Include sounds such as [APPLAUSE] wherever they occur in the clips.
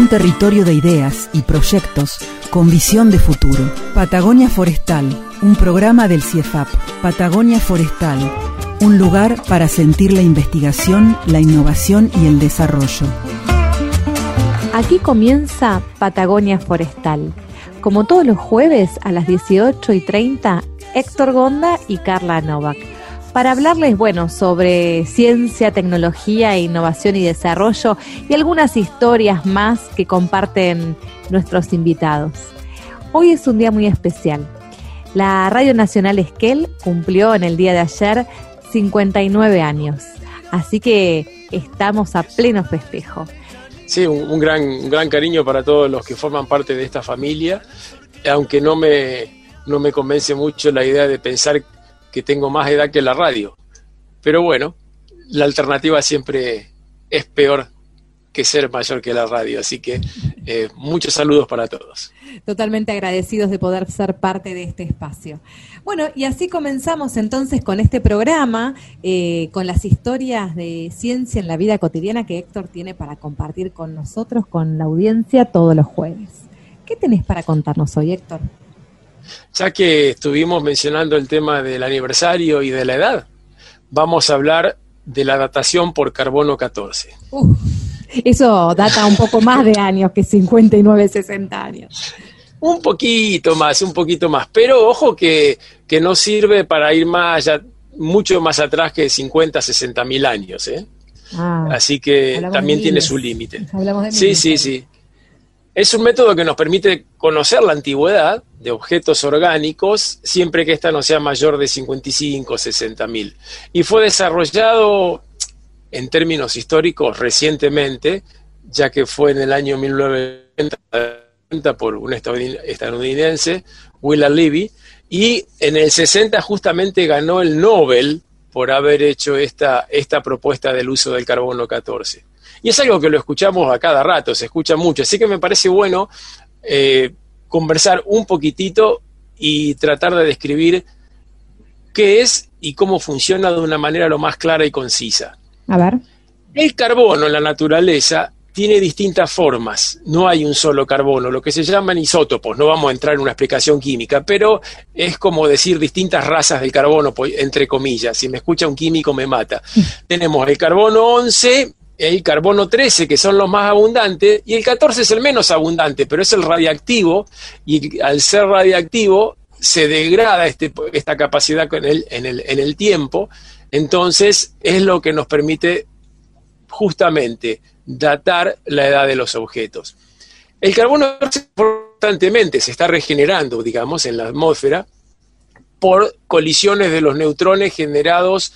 Un territorio de ideas y proyectos con visión de futuro. Patagonia Forestal, un programa del CIEFAP. Patagonia Forestal, un lugar para sentir la investigación, la innovación y el desarrollo. Aquí comienza Patagonia Forestal. Como todos los jueves a las 18 y 30, Héctor Gonda y Carla Novak. Para hablarles, bueno, sobre ciencia, tecnología, innovación y desarrollo y algunas historias más que comparten nuestros invitados. Hoy es un día muy especial. La Radio Nacional Esquel cumplió en el día de ayer 59 años, así que estamos a pleno festejo. Sí, un, un gran, un gran cariño para todos los que forman parte de esta familia, aunque no me, no me convence mucho la idea de pensar que tengo más edad que la radio. Pero bueno, la alternativa siempre es peor que ser mayor que la radio. Así que eh, muchos saludos para todos. Totalmente agradecidos de poder ser parte de este espacio. Bueno, y así comenzamos entonces con este programa, eh, con las historias de ciencia en la vida cotidiana que Héctor tiene para compartir con nosotros, con la audiencia, todos los jueves. ¿Qué tenés para contarnos hoy, Héctor? Ya que estuvimos mencionando el tema del aniversario y de la edad, vamos a hablar de la datación por carbono 14. Uh, eso data un poco más de años que 59, 60 años. Un poquito más, un poquito más. Pero ojo que, que no sirve para ir más allá, mucho más atrás que 50, 60 mil años. ¿eh? Ah, Así que también tiene su límite. Sí, sí, sí. Es un método que nos permite conocer la antigüedad de objetos orgánicos siempre que ésta no sea mayor de 55 o 60 mil. Y fue desarrollado en términos históricos recientemente, ya que fue en el año 1990 por un estadounid- estadounidense, Willard Levy, y en el 60 justamente ganó el Nobel por haber hecho esta, esta propuesta del uso del carbono 14. Y es algo que lo escuchamos a cada rato, se escucha mucho, así que me parece bueno eh, conversar un poquitito y tratar de describir qué es y cómo funciona de una manera lo más clara y concisa. A ver. El carbono en la naturaleza tiene distintas formas, no hay un solo carbono, lo que se llaman isótopos, no vamos a entrar en una explicación química, pero es como decir distintas razas del carbono, entre comillas, si me escucha un químico me mata. Tenemos el carbono 11, el carbono 13, que son los más abundantes, y el 14 es el menos abundante, pero es el radiactivo, y al ser radiactivo se degrada este- esta capacidad en el, en el- en el tiempo, entonces es lo que nos permite justamente datar la edad de los objetos. El carbono constantemente se está regenerando, digamos, en la atmósfera por colisiones de los neutrones generados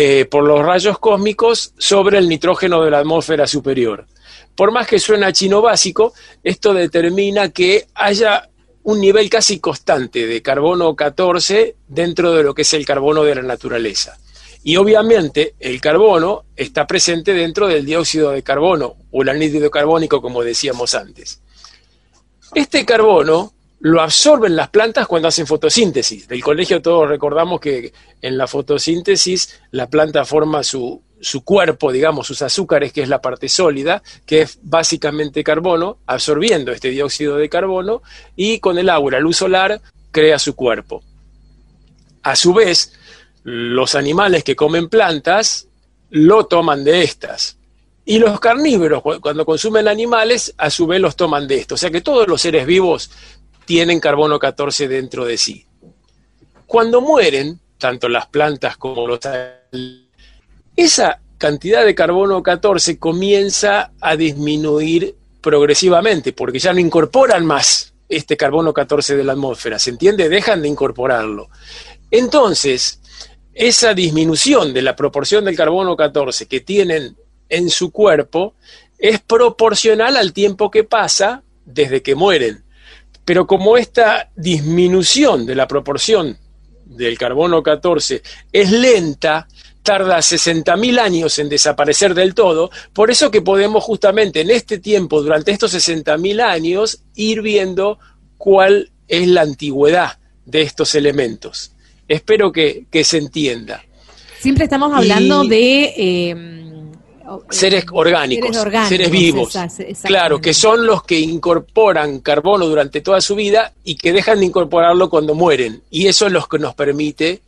eh, por los rayos cósmicos sobre el nitrógeno de la atmósfera superior. Por más que suena chino básico, esto determina que haya un nivel casi constante de carbono 14 dentro de lo que es el carbono de la naturaleza. Y obviamente el carbono está presente dentro del dióxido de carbono o el anhídrido carbónico, como decíamos antes. Este carbono lo absorben las plantas cuando hacen fotosíntesis. Del colegio todos recordamos que en la fotosíntesis la planta forma su, su cuerpo, digamos, sus azúcares, que es la parte sólida, que es básicamente carbono, absorbiendo este dióxido de carbono y con el agua, la luz solar, crea su cuerpo. A su vez, los animales que comen plantas lo toman de estas. Y los carnívoros, cu- cuando consumen animales, a su vez los toman de esto. O sea que todos los seres vivos tienen carbono 14 dentro de sí. Cuando mueren, tanto las plantas como los esa cantidad de carbono 14 comienza a disminuir progresivamente, porque ya no incorporan más este carbono 14 de la atmósfera, ¿se entiende? Dejan de incorporarlo. Entonces, esa disminución de la proporción del carbono 14 que tienen en su cuerpo es proporcional al tiempo que pasa desde que mueren. Pero como esta disminución de la proporción del carbono 14 es lenta, tarda 60.000 años en desaparecer del todo, por eso que podemos justamente en este tiempo, durante estos 60.000 años, ir viendo cuál es la antigüedad de estos elementos. Espero que, que se entienda. Siempre estamos hablando Y- de... eh, Seres orgánicos, Seres orgánicos, seres vivos, claro, que son los que incorporan carbono durante toda su vida y que dejan de incorporarlo cuando mueren. Y eso es lo que nos permite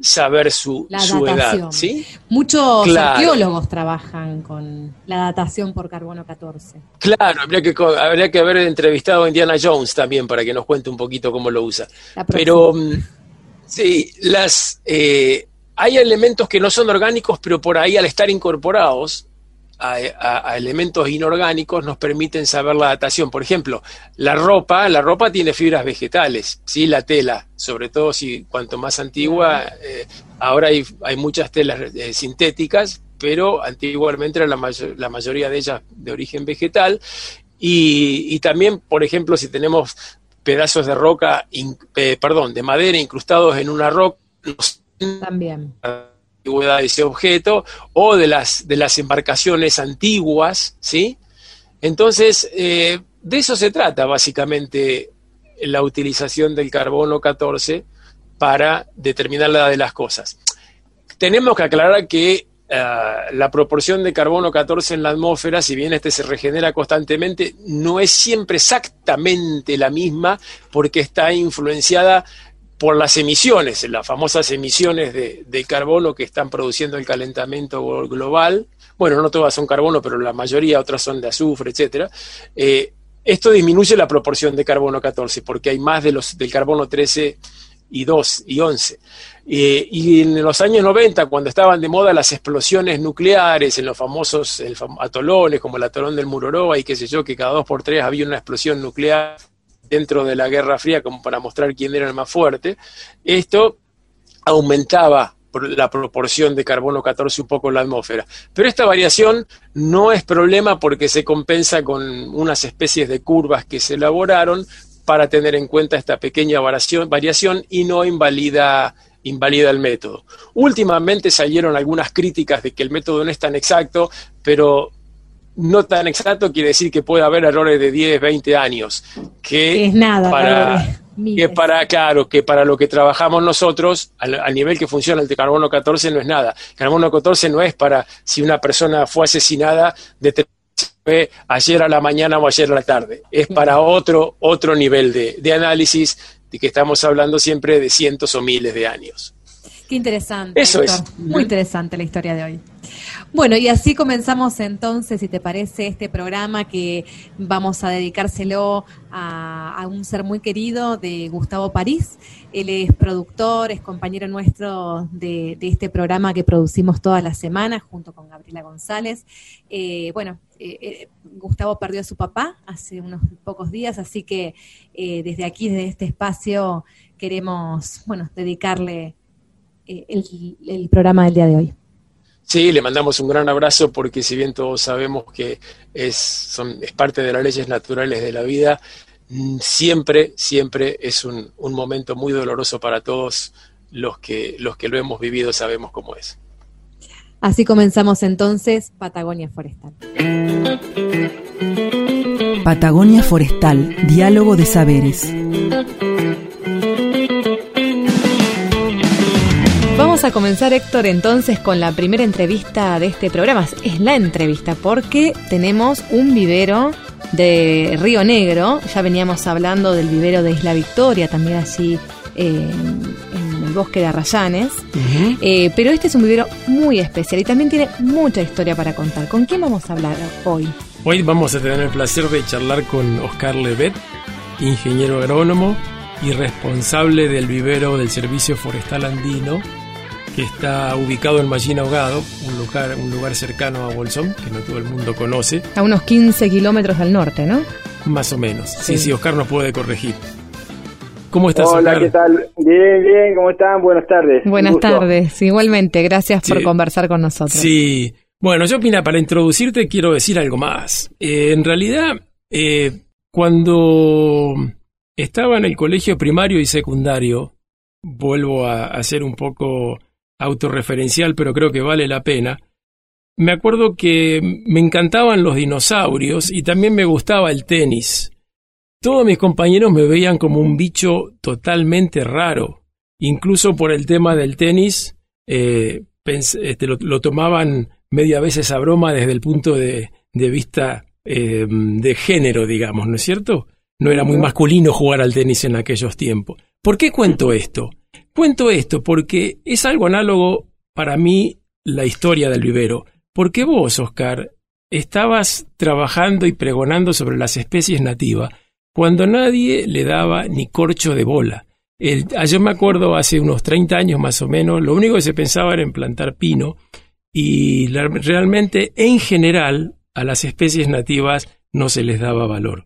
saber su, La su edad. ¿sí? Muchos Claro. arqueólogos trabajan con la datación por carbono 14. Claro, habría que, co- habría que haber entrevistado a Indiana Jones también para que nos cuente un poquito cómo lo usa. Pero mm, sí, las eh, hay elementos que no son orgánicos, pero por ahí al estar incorporados a, elementos inorgánicos nos permiten saber la datación. Por ejemplo, la ropa, la ropa tiene fibras vegetales, sí, la tela, sobre todo si cuanto más antigua, eh, ahora hay, hay muchas telas eh, sintéticas, pero antiguamente era la, mayo- la mayoría de ellas de origen vegetal. Y, y también, por ejemplo, si tenemos pedazos de roca, eh, perdón, de madera incrustados en una roca, nos También. antigüedad de ese objeto o de las, de las embarcaciones antiguas, ¿sí? Entonces, eh, de eso se trata básicamente la utilización del carbono 14 para determinar la edad de las cosas. Tenemos que aclarar que ah, la proporción de carbono 14 en la atmósfera, si bien este se regenera constantemente, no es siempre exactamente la misma porque está influenciada por las emisiones, las famosas emisiones de, carbono que están produciendo el calentamiento global. Bueno, no todas son carbono, pero la mayoría, otras son de azufre, etcétera. Eh, esto disminuye la proporción de carbono 14 porque hay más de los del carbono 13 y 2 y 11. Eh, y en los años 90, cuando estaban de moda las explosiones nucleares en los famosos atolones, como el atolón del Mururoa y qué sé yo, que cada dos por tres había una explosión nuclear dentro de la Guerra Fría como para mostrar quién era el más fuerte, esto aumentaba la proporción de carbono 14 un poco en la atmósfera. Pero esta variación no es problema porque se compensa con unas especies de curvas que se elaboraron para tener en cuenta esta pequeña variación, variación y no invalida, invalida el método. Últimamente salieron algunas críticas de que el método no es tan exacto, pero no tan exacto quiere decir que puede haber errores de 10, 20 años. Que Es nada, para, que para, claro, que para lo que trabajamos nosotros, al, al nivel que funciona el de carbono 14 no es nada. Carbono 14 no es para si una persona fue asesinada de ayer a la mañana o ayer a la tarde. Es para otro, otro nivel de, de análisis de que estamos hablando siempre de cientos o miles de años. Qué interesante. Eso Héctor. es. Muy interesante la historia de hoy. Bueno, y así comenzamos entonces, si te parece, este programa que vamos a dedicárselo a, a un ser muy querido de Gustavo París. Él es productor, es compañero nuestro de, de este programa que producimos todas las semanas junto con Gabriela González. Eh, bueno, eh, eh, Gustavo perdió a su papá hace unos pocos días, así que desde aquí, desde este espacio, queremos, bueno, dedicarle el, el programa del día de hoy. Sí, le mandamos un gran abrazo porque si bien todos sabemos que es, son, es parte de las leyes naturales de la vida, mm, siempre, siempre es un, un momento muy doloroso para todos los que, los que lo hemos vivido, sabemos cómo es. Así comenzamos entonces Patagonia Forestal. Patagonia Forestal, diálogo de saberes. Vamos a comenzar, Héctor, entonces con la primera entrevista de este programa. Es la entrevista porque tenemos un vivero de Río Negro. Ya veníamos hablando del vivero de Isla Victoria, también allí eh, en el bosque de Arrayanes. Eh, pero este es un vivero muy especial y también tiene mucha historia para contar. ¿Con quién vamos a hablar hoy? Hoy vamos a tener el placer de charlar con Oscar Levet, ingeniero agrónomo y responsable del vivero del Servicio Forestal Andino, que está ubicado en Mallina Ahogado, un lugar, un lugar cercano a Bolsón, que no todo el mundo conoce, A unos 15 kilómetros al norte, ¿no? más o menos. Sí, Sí. sí, Oscar nos puede corregir. ¿Cómo estás, Hola, Oscar? ¿qué tal? Bien, bien, ¿cómo están? Buenas tardes. Buenas tardes, igualmente. Gracias por conversar con nosotros. Sí. Bueno, yo, Pina, para introducirte quiero decir algo más. Eh, en realidad, eh, cuando estaba en el colegio primario y secundario, vuelvo a, a ser un poco autorreferencial, pero creo que vale la pena. Me acuerdo que me encantaban los dinosaurios y también me gustaba el tenis. Todos mis compañeros me veían como un bicho totalmente raro. Incluso por el tema del tenis, eh, este, lo, tomaban media vez esa broma desde el punto de, vista eh, de género, digamos, ¿no es cierto? No era muy masculino jugar al tenis en aquellos tiempos. ¿Por qué cuento esto? Cuento esto porque es algo análogo para mí la historia del vivero. Porque vos, Oscar, estabas trabajando y pregonando sobre las especies nativas cuando nadie le daba ni corcho de bola. El, ah, yo me acuerdo hace unos 30 años más o menos, lo único que se pensaba era en plantar pino y realmente en general a las especies nativas no se les daba valor.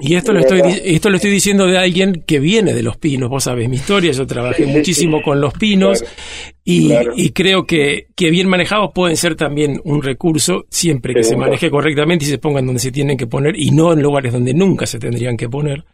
Y esto lo, estoy, esto lo estoy diciendo de alguien que viene de los pinos. Vos sabés mi historia, yo trabajé muchísimo con los pinos y, y, creo que, que bien manejados pueden ser también un recurso siempre que se maneje correctamente y se pongan donde se tienen que poner y no en lugares donde nunca se tendrían que poner.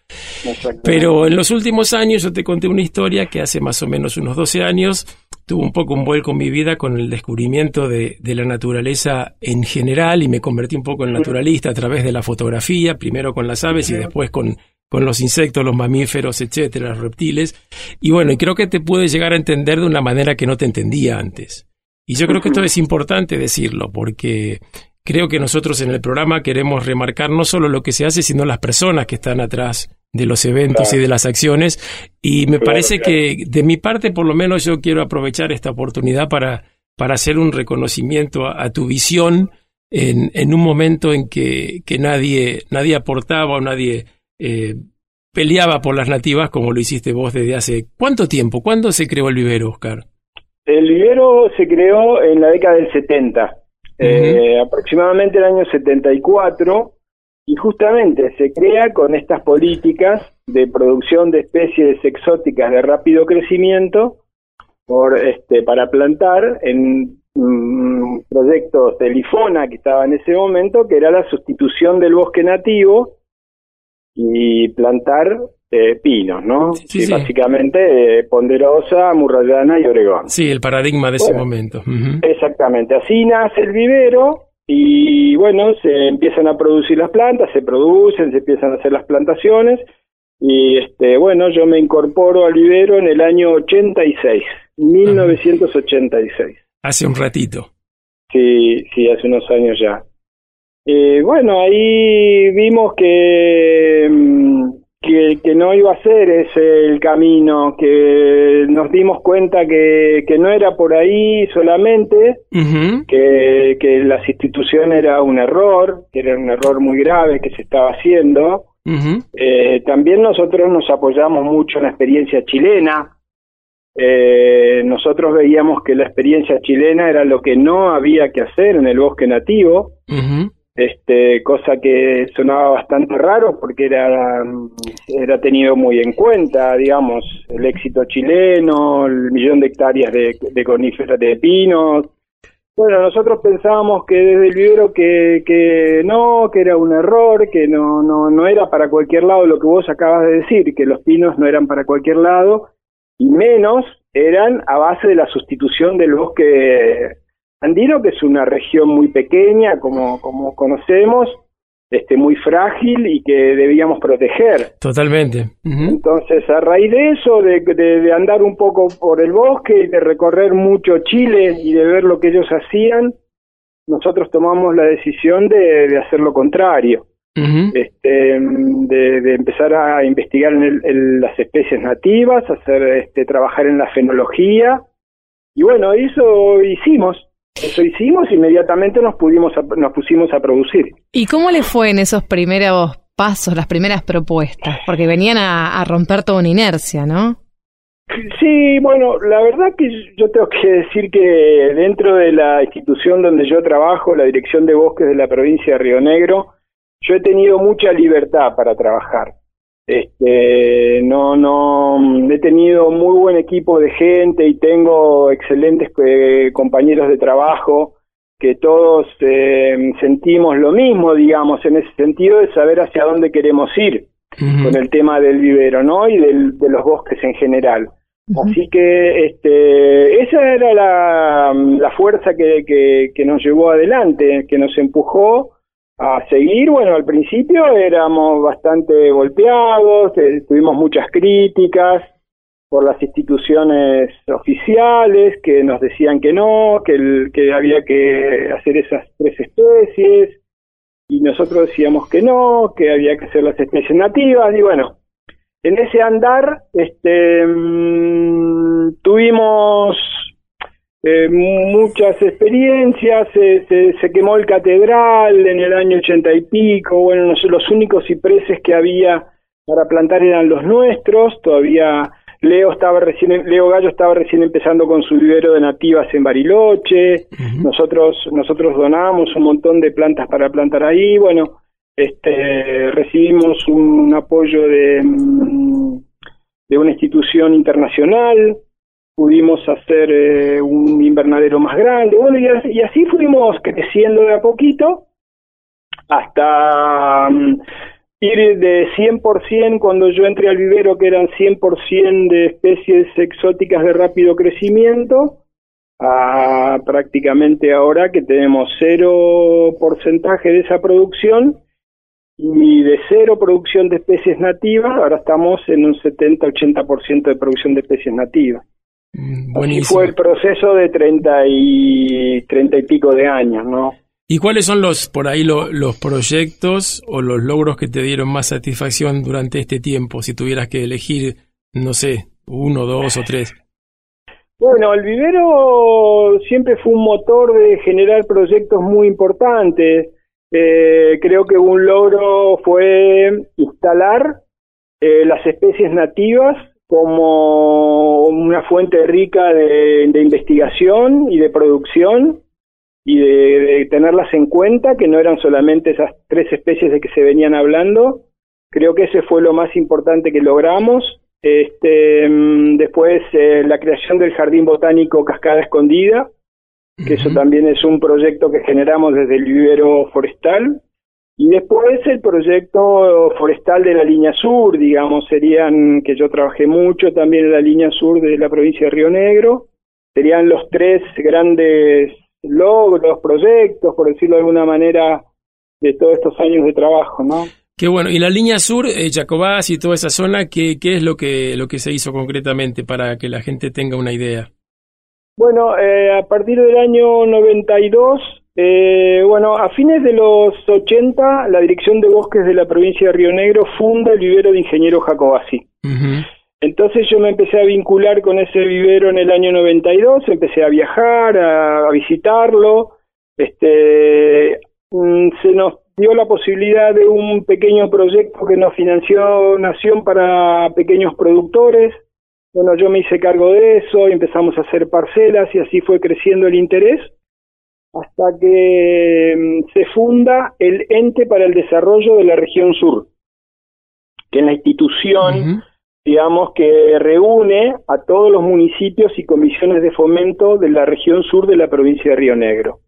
Pero en los últimos años yo te conté una historia que hace más o menos unos 12 años tuvo un poco un vuelco en mi vida con el descubrimiento de, de, la naturaleza en general y me convertí un poco en naturalista a través de la fotografía, primero con las aves y después con, con los insectos, los mamíferos, etcétera, los reptiles. Y bueno, y creo que te puede llegar a entender de una manera que no te entendía antes. Y yo creo que esto es importante decirlo, porque creo que nosotros en el programa queremos remarcar no solo lo que se hace, sino las personas que están atrás de los eventos y de las acciones. Y me parece que de mi parte, por lo menos, yo quiero aprovechar esta oportunidad para, para hacer un reconocimiento a, tu visión en, en, un momento en que, que nadie, nadie aportaba o nadie eh, peleaba por las nativas como lo hiciste vos desde hace cuánto tiempo. ¿Cuándo se creó el vivero, Oscar? El vivero se creó en la década del 70, eh, aproximadamente el año 74 y justamente se crea con estas políticas de producción de especies exóticas de rápido crecimiento por este para plantar en mm, proyectos de Lifona que estaba en ese momento que era la sustitución del bosque nativo y plantar eh, pinos, ¿no? Sí, Básicamente eh, Ponderosa, Murrayana y Oregón. Sí, el paradigma de ese momento. Exactamente, así nace el vivero y bueno, se empiezan a producir las plantas, se producen, se empiezan a hacer las plantaciones y este bueno, yo me incorporo al vivero en el año 86, 1986. Hace un ratito. Sí, sí, hace unos años ya. Eh, bueno, ahí vimos que que, no iba a ser ese el camino, que nos dimos cuenta que, que no era por ahí solamente, que, que las instituciones era un error, que era un error muy grave que se estaba haciendo. eh, también nosotros nos apoyamos mucho en la experiencia chilena. Eh, nosotros veíamos que la experiencia chilena era lo que no había que hacer en el bosque nativo este, cosa que sonaba bastante raro porque era, era tenido muy en cuenta, digamos, el éxito chileno, el millón de hectáreas de, de coníferas de pinos. Bueno, nosotros pensábamos que desde el vivero que, que no, que era un error, que no, no, no era para cualquier lado lo que vos acabas de decir, que los pinos no eran para cualquier lado, y menos eran a base de la sustitución del bosque andino, que es una región muy pequeña, como, como conocemos, este, muy frágil y que debíamos proteger. Totalmente. Entonces, a raíz de eso, de, de, andar un poco por el bosque y de recorrer mucho Chile y de ver lo que ellos hacían, nosotros tomamos la decisión de, de hacer lo contrario. este, de, empezar a investigar en, en, las especies nativas, hacer este, trabajar en la fenología y bueno, eso hicimos. Eso hicimos, inmediatamente nos, pudimos nos pusimos a producir. ¿Y cómo le fue en esos primeros pasos, las primeras propuestas? Porque venían a, romper toda una inercia, ¿no? Sí, bueno, la verdad que yo tengo que decir que dentro de la institución donde yo trabajo, la Dirección de Bosques de la provincia de Río Negro, yo he tenido mucha libertad para trabajar. Este, no, no, he tenido muy buen equipo de gente y tengo excelentes eh, compañeros de trabajo que todos eh, sentimos lo mismo, digamos, en ese sentido de saber hacia dónde queremos ir. con el tema del vivero, ¿no? Y del, de los bosques en general. Así que este, esa era la, la fuerza que, que, que, nos llevó adelante, que nos empujó a seguir. Bueno, al principio éramos bastante golpeados, eh, tuvimos muchas críticas por las instituciones oficiales que nos decían que no, que, el, que había que hacer esas tres especies y nosotros decíamos que no, que había que hacer las especies nativas y bueno, en ese andar este, mm, tuvimos eh, muchas experiencias, se, se, quemó el catedral en el año ochenta y pico, bueno, los únicos cipreses que había para plantar eran los nuestros, todavía Leo estaba recién, Leo Gallo estaba recién empezando con su vivero de nativas en Bariloche, nosotros, nosotros donamos un montón de plantas para plantar ahí, bueno, este, recibimos un apoyo de, mm, de una institución internacional, pudimos hacer eh, un invernadero más grande, bueno, y, así fuimos creciendo de a poquito hasta mm, ir de 100% cuando yo entré al vivero, que eran 100% de especies exóticas de rápido crecimiento, a prácticamente ahora que tenemos cero porcentaje de esa producción y de cero producción de especies nativas, ahora estamos en un 70-80% de producción de especies nativas. Mm, Así fue el proceso de 30 y, 30 y pico de años, ¿no? ¿Y cuáles son los, por ahí, los proyectos o los logros que te dieron más satisfacción durante este tiempo? Si tuvieras que elegir, no sé, uno, dos o tres. Bueno, el vivero siempre fue un motor de generar proyectos muy importantes. Eh, creo que un logro fue instalar eh, las especies nativas como una fuente rica de, investigación y de producción y de, tenerlas en cuenta, que no eran solamente esas tres especies de que se venían hablando. Creo que ese fue lo más importante que logramos. Este, mm, después, eh, la creación del Jardín Botánico Cascada Escondida, que eso también es un proyecto que generamos desde el vivero forestal. Y después el proyecto forestal de la línea sur, digamos, serían, que yo trabajé mucho también en la línea sur de la provincia de Río Negro, serían los tres grandes logros, proyectos, por decirlo de alguna manera, de todos estos años de trabajo, ¿no? Qué bueno. Y la línea sur, eh, Jacobás y toda esa zona, ¿qué, ¿qué es lo que, lo que se hizo concretamente para que la gente tenga una idea? Bueno, eh, a partir del año 92, eh, bueno, a fines de los 80, la Dirección de Bosques de la provincia de Río Negro funda el vivero de ingeniero Jacobasi. Entonces yo me empecé a vincular con ese vivero en el año 92, empecé a viajar, a, visitarlo, este, mm, se nos dio la posibilidad de un pequeño proyecto que nos financió Nación para pequeños productores, bueno, yo me hice cargo de eso y empezamos a hacer parcelas y así fue creciendo el interés hasta que mm, se funda el Ente para el Desarrollo de la Región Sur, que es la institución, digamos, que reúne a todos los municipios y comisiones de fomento de la región sur de la provincia de Río Negro.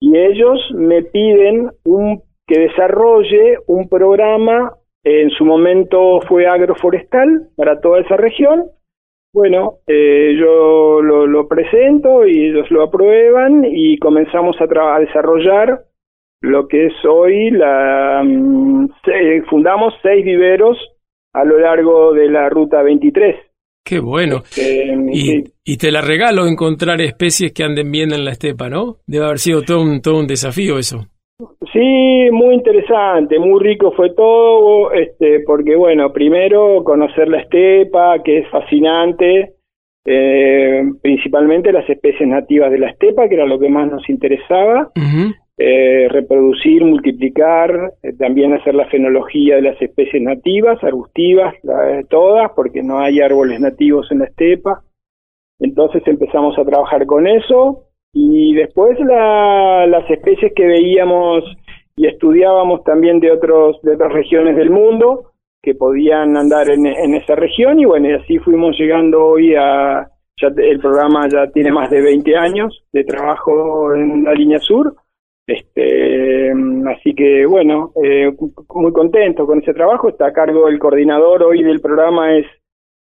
Y ellos me piden un, que desarrolle un programa en su momento fue agroforestal para toda esa región. Bueno, eh, yo lo, presento y ellos lo aprueban y comenzamos a, a desarrollar lo que es hoy la... Mm, fundamos seis viveros a lo largo de la ruta 23. Qué bueno. Este, y, y, te la regalo encontrar especies que anden bien en la estepa, ¿no? Debe haber sido todo un, todo un desafío eso. Sí, muy interesante, muy rico fue todo, este, porque bueno, primero conocer la estepa, que es fascinante, eh, principalmente las especies nativas de la estepa, que era lo que más nos interesaba, eh, reproducir, multiplicar, eh, también hacer la fenología de las especies nativas, arbustivas, todas, porque no hay árboles nativos en la estepa. Entonces empezamos a trabajar con eso, y después la, las especies que veíamos y estudiábamos también de, otros, de otras regiones del mundo que podían andar en, esa región y bueno, y así fuimos llegando hoy a, ya el programa ya tiene más de 20 años de trabajo en la línea sur, Este, así que bueno, eh, muy contento con ese trabajo. Está a cargo el coordinador hoy del programa es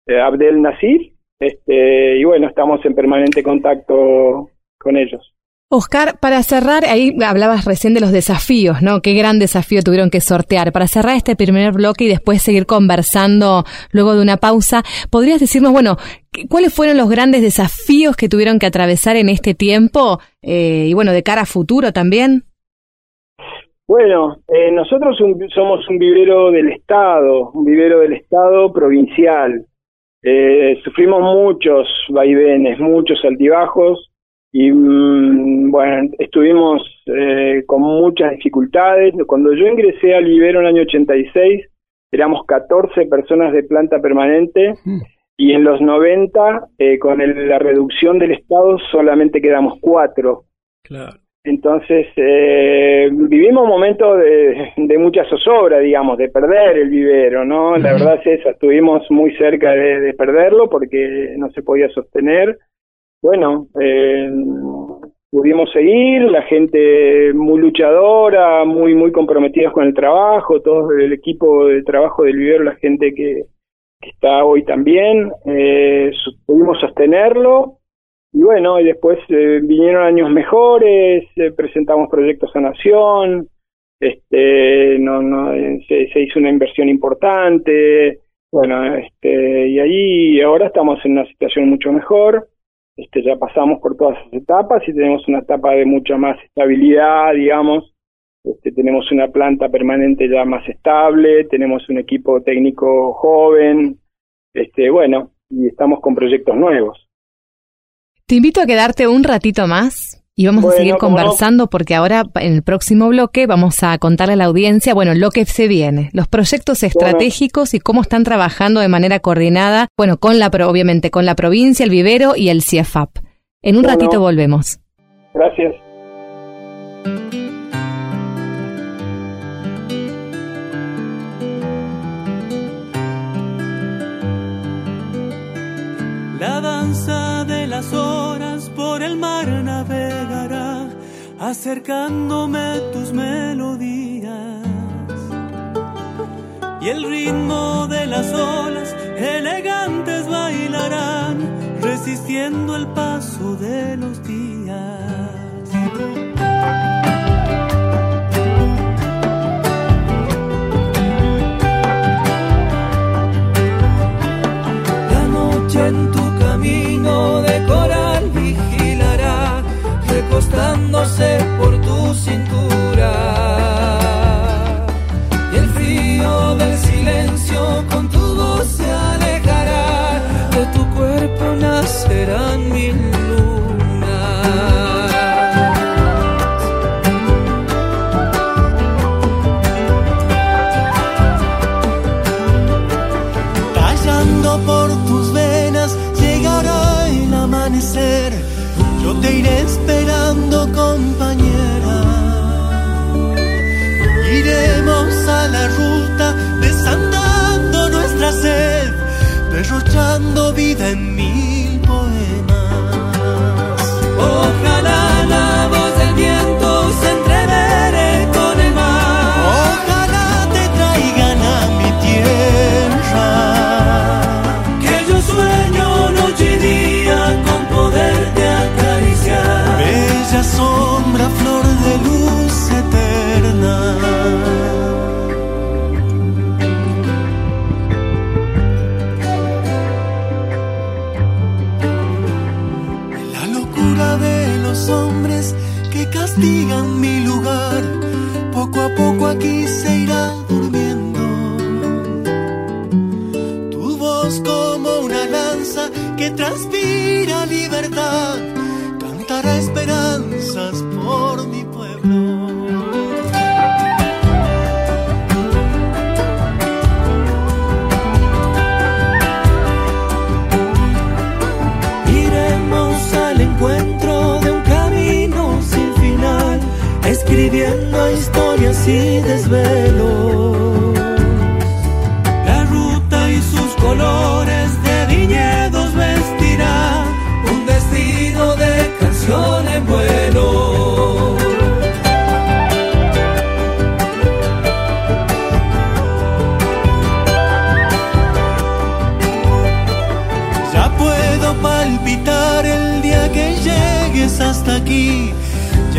eh, Abdel Nasir. Este, y bueno, estamos en permanente contacto con ellos. Oscar, para cerrar, ahí hablabas recién de los desafíos, ¿no? Qué gran desafío tuvieron que sortear. Para cerrar este primer bloque y después seguir conversando luego de una pausa, ¿podrías decirnos, bueno, cuáles fueron los grandes desafíos que tuvieron que atravesar en este tiempo eh, y bueno, de cara a futuro también? Bueno, eh, nosotros somos un vivero del Estado, un vivero del Estado provincial. Eh, sufrimos muchos vaivenes, muchos altibajos y mm, bueno, estuvimos eh, con muchas dificultades. Cuando yo ingresé al vivero en el año 86, éramos 14 personas de planta permanente mm. y en los 90, eh, con la reducción del Estado, solamente quedamos 4. Claro. Entonces, eh, vivimos momentos de, de, mucha zozobra, digamos, de perder el vivero, ¿no? La verdad es esa, estuvimos muy cerca de perderlo porque no se podía sostener bueno, eh, pudimos seguir, la gente muy luchadora, muy muy comprometida con el trabajo, todo el equipo de trabajo del vivero, la gente que, está hoy también, eh, pudimos sostenerlo y bueno, y después eh, vinieron años mejores, eh, presentamos proyectos a Nación, este, no, no, se, se, hizo una inversión importante, bueno, este, y ahí ahora estamos en una situación mucho mejor. Este, ya pasamos por todas esas etapas y tenemos una etapa de mucha más estabilidad, digamos. Este, tenemos una planta permanente ya más estable, tenemos un equipo técnico joven, este, bueno, y estamos con proyectos nuevos. Te invito a quedarte un ratito más y vamos a seguir conversando porque ahora en el próximo bloque vamos a contarle a la audiencia, bueno, lo que se viene, los proyectos estratégicos y cómo están trabajando de manera coordinada, bueno, con la obviamente con la provincia, el vivero y el CIEFAP. En un ratito volvemos. Gracias. La danza de las horas por el mar navegará, acercándome tus melodías. Y el ritmo de las olas elegantes bailarán, resistiendo el paso de los recostándose por tu cintura. Y el frío del silencio con tu voz se alejará, de tu cuerpo nacerán mil and transpira libertad, cantará esperanzas por mi pueblo. Iremos al encuentro escribiendo historias y desvelos.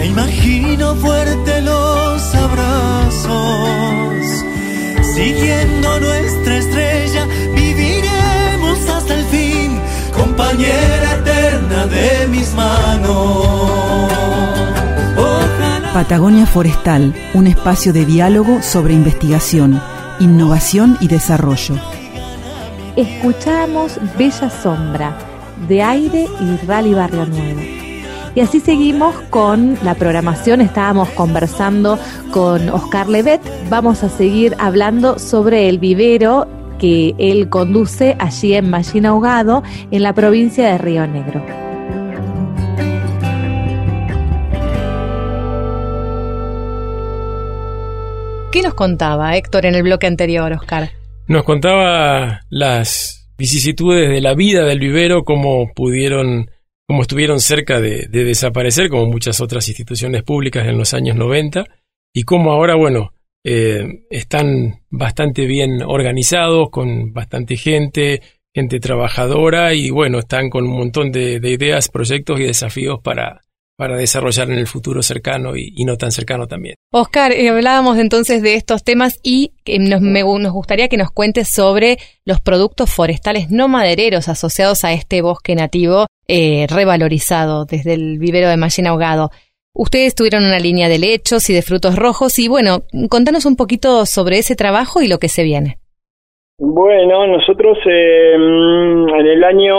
Imagino fuerte los abrazos. Siguiendo nuestra estrella, viviremos hasta el fin, compañera eterna de mis manos. Ojalá. Patagonia Forestal, un espacio de diálogo sobre investigación, innovación y desarrollo. Escuchamos Bella Sombra de Aire y Rally Barrio Nuevo. Y así seguimos con la programación. Estábamos conversando con Oscar Levet. Vamos a seguir hablando sobre el vivero que él conduce allí en Mallina Ahogado, en la provincia de Río Negro. ¿Qué nos contaba Héctor en el bloque anterior, Oscar? Nos contaba las vicisitudes de la vida del vivero, cómo pudieron, cómo estuvieron cerca de, de desaparecer, como muchas otras instituciones públicas en los años 90, y cómo ahora, bueno, eh, están bastante bien organizados, con bastante gente, gente trabajadora, y bueno, están con un montón de ideas, proyectos y desafíos para, para desarrollar en el futuro cercano y, y no tan cercano también. Oscar, eh, hablábamos entonces de estos temas y que nos, me- nos gustaría que nos cuentes sobre los productos forestales no madereros asociados a este bosque nativo eh, revalorizado desde el vivero de Mallina Ahogado. Ustedes tuvieron una línea de lechos y de frutos rojos y bueno, contanos un poquito sobre ese trabajo y lo que se viene. Bueno, nosotros eh, en el año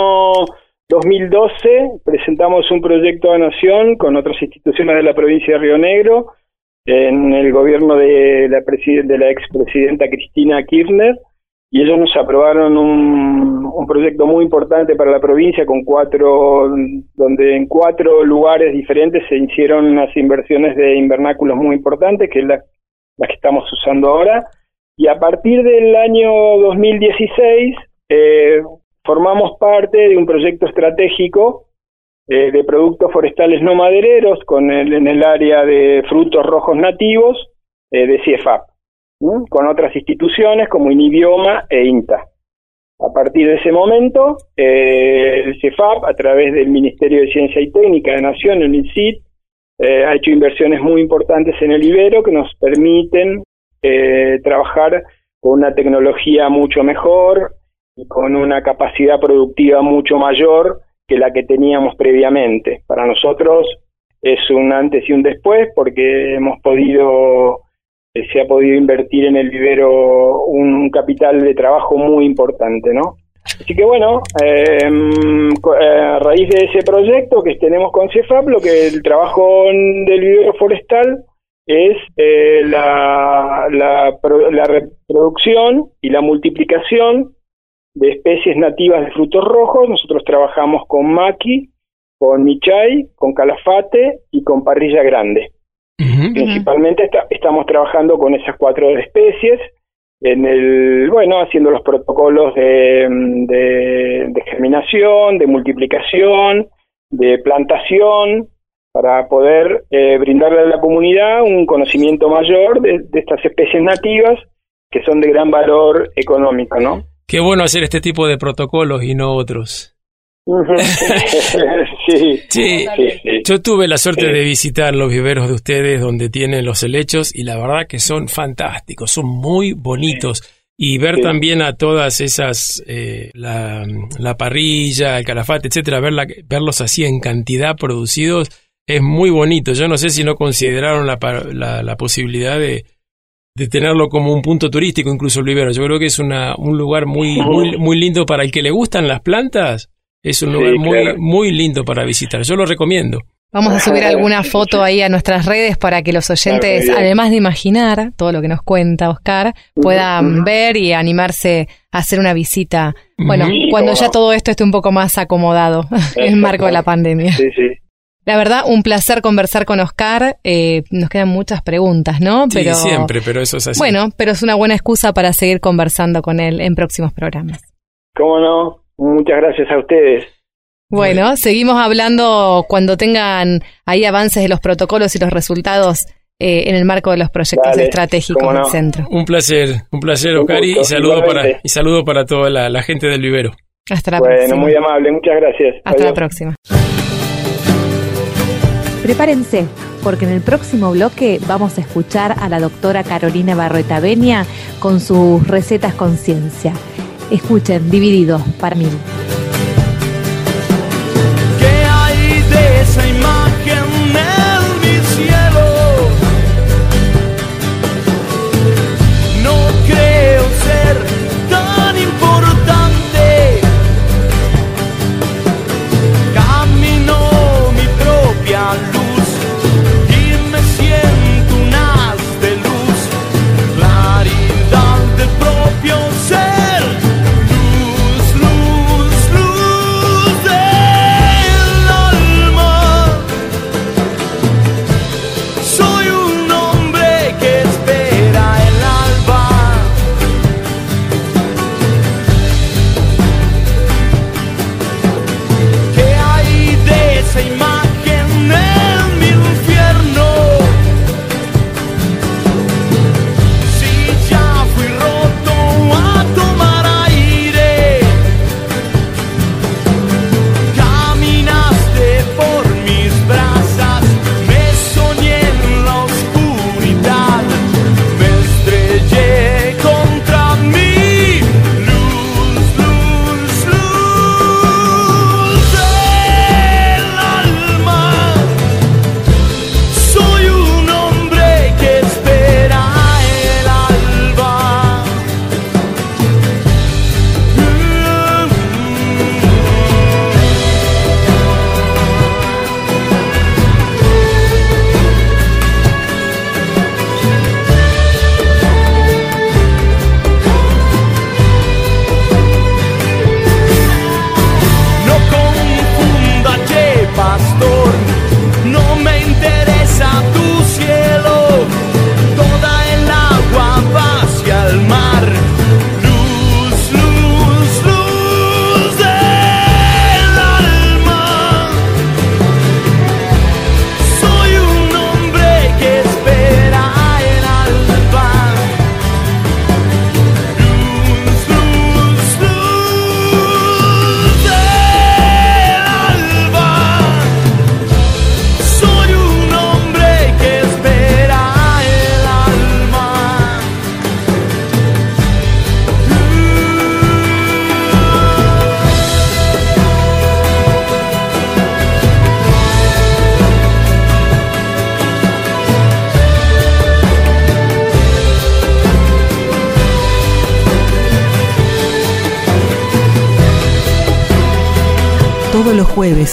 2012 presentamos un proyecto de nación con otras instituciones de la provincia de Río Negro, en el gobierno de la, de la expresidenta Cristina Kirchner, y ellos nos aprobaron un, un proyecto muy importante para la provincia con cuatro, donde en cuatro lugares diferentes se hicieron unas inversiones de invernáculos muy importantes, que es la, la que estamos usando ahora. Y a partir del año 2016 eh, formamos parte de un proyecto estratégico eh, de productos forestales no madereros con el, en el área de frutos rojos nativos eh, de CIEFAP, con otras instituciones como Inibioma e INTA. A partir de ese momento, eh, el CIEFAP, a través del Ministerio de Ciencia y Técnica de Nación, el INCIT, eh, ha hecho inversiones muy importantes en el Ibero que nos permiten eh, trabajar con una tecnología mucho mejor y con una capacidad productiva mucho mayor que la que teníamos previamente. Para nosotros es un antes y un después porque hemos podido, eh, se ha podido invertir en el vivero un capital de trabajo muy importante, ¿no? Así que bueno, co- eh, a raíz de ese proyecto que tenemos con CEFAP, lo que el trabajo del vivero forestal es eh, la, la, la reproducción y la multiplicación de especies nativas de frutos rojos. Nosotros trabajamos con maqui, con michay, con calafate y con parrilla grande. Principalmente esta- estamos trabajando con esas cuatro especies, en el, bueno, haciendo los protocolos de, de, de germinación, de multiplicación, de plantación, para poder eh, brindarle a la comunidad un conocimiento mayor de, de estas especies nativas que son de gran valor económico, ¿no? Qué bueno hacer este tipo de protocolos y no otros. [LAUGHS] [LAUGHS] sí, Sí, yo tuve la suerte de visitar los viveros de ustedes donde tienen los helechos y la verdad que son fantásticos, son muy bonitos. Y ver también a todas esas, eh, la, la parrilla, el calafate, etcétera, verla, verlos así en cantidad producidos es muy bonito. Yo no sé si no consideraron la, pa- la, la posibilidad de, de tenerlo como un punto turístico, incluso el vivero. Yo creo que es una, un lugar muy, muy, muy lindo para el que le gustan las plantas. Es un Sí, lugar muy, claro. muy lindo para visitar. Yo lo recomiendo. Vamos a subir alguna foto ahí a nuestras redes para que los oyentes, además de imaginar todo lo que nos cuenta Oscar, puedan ver y animarse a hacer una visita. Bueno, cuando ya todo esto esté un poco más acomodado [LAUGHS] en el marco de la pandemia. Sí, sí. La verdad, un placer conversar con Oscar. Eh, nos quedan muchas preguntas, ¿no? Sí, siempre, pero eso es así. Bueno, pero es una buena excusa para seguir conversando con él en próximos programas. ¿Cómo no? Muchas gracias a ustedes. Bueno, seguimos hablando cuando tengan ahí avances de los protocolos y los resultados eh, en el marco de los proyectos Dale, estratégicos no. del centro. Un placer, un placer, Un Oscar, y saludo para, y saludo para toda la, la gente del vivero. Hasta la bueno, próxima. muy amable, muchas gracias. Hasta la próxima. Prepárense, porque en el próximo bloque vamos a escuchar a la doctora Carolina Barroeta Benia con sus recetas conciencia. Escuchen, divididos para mí.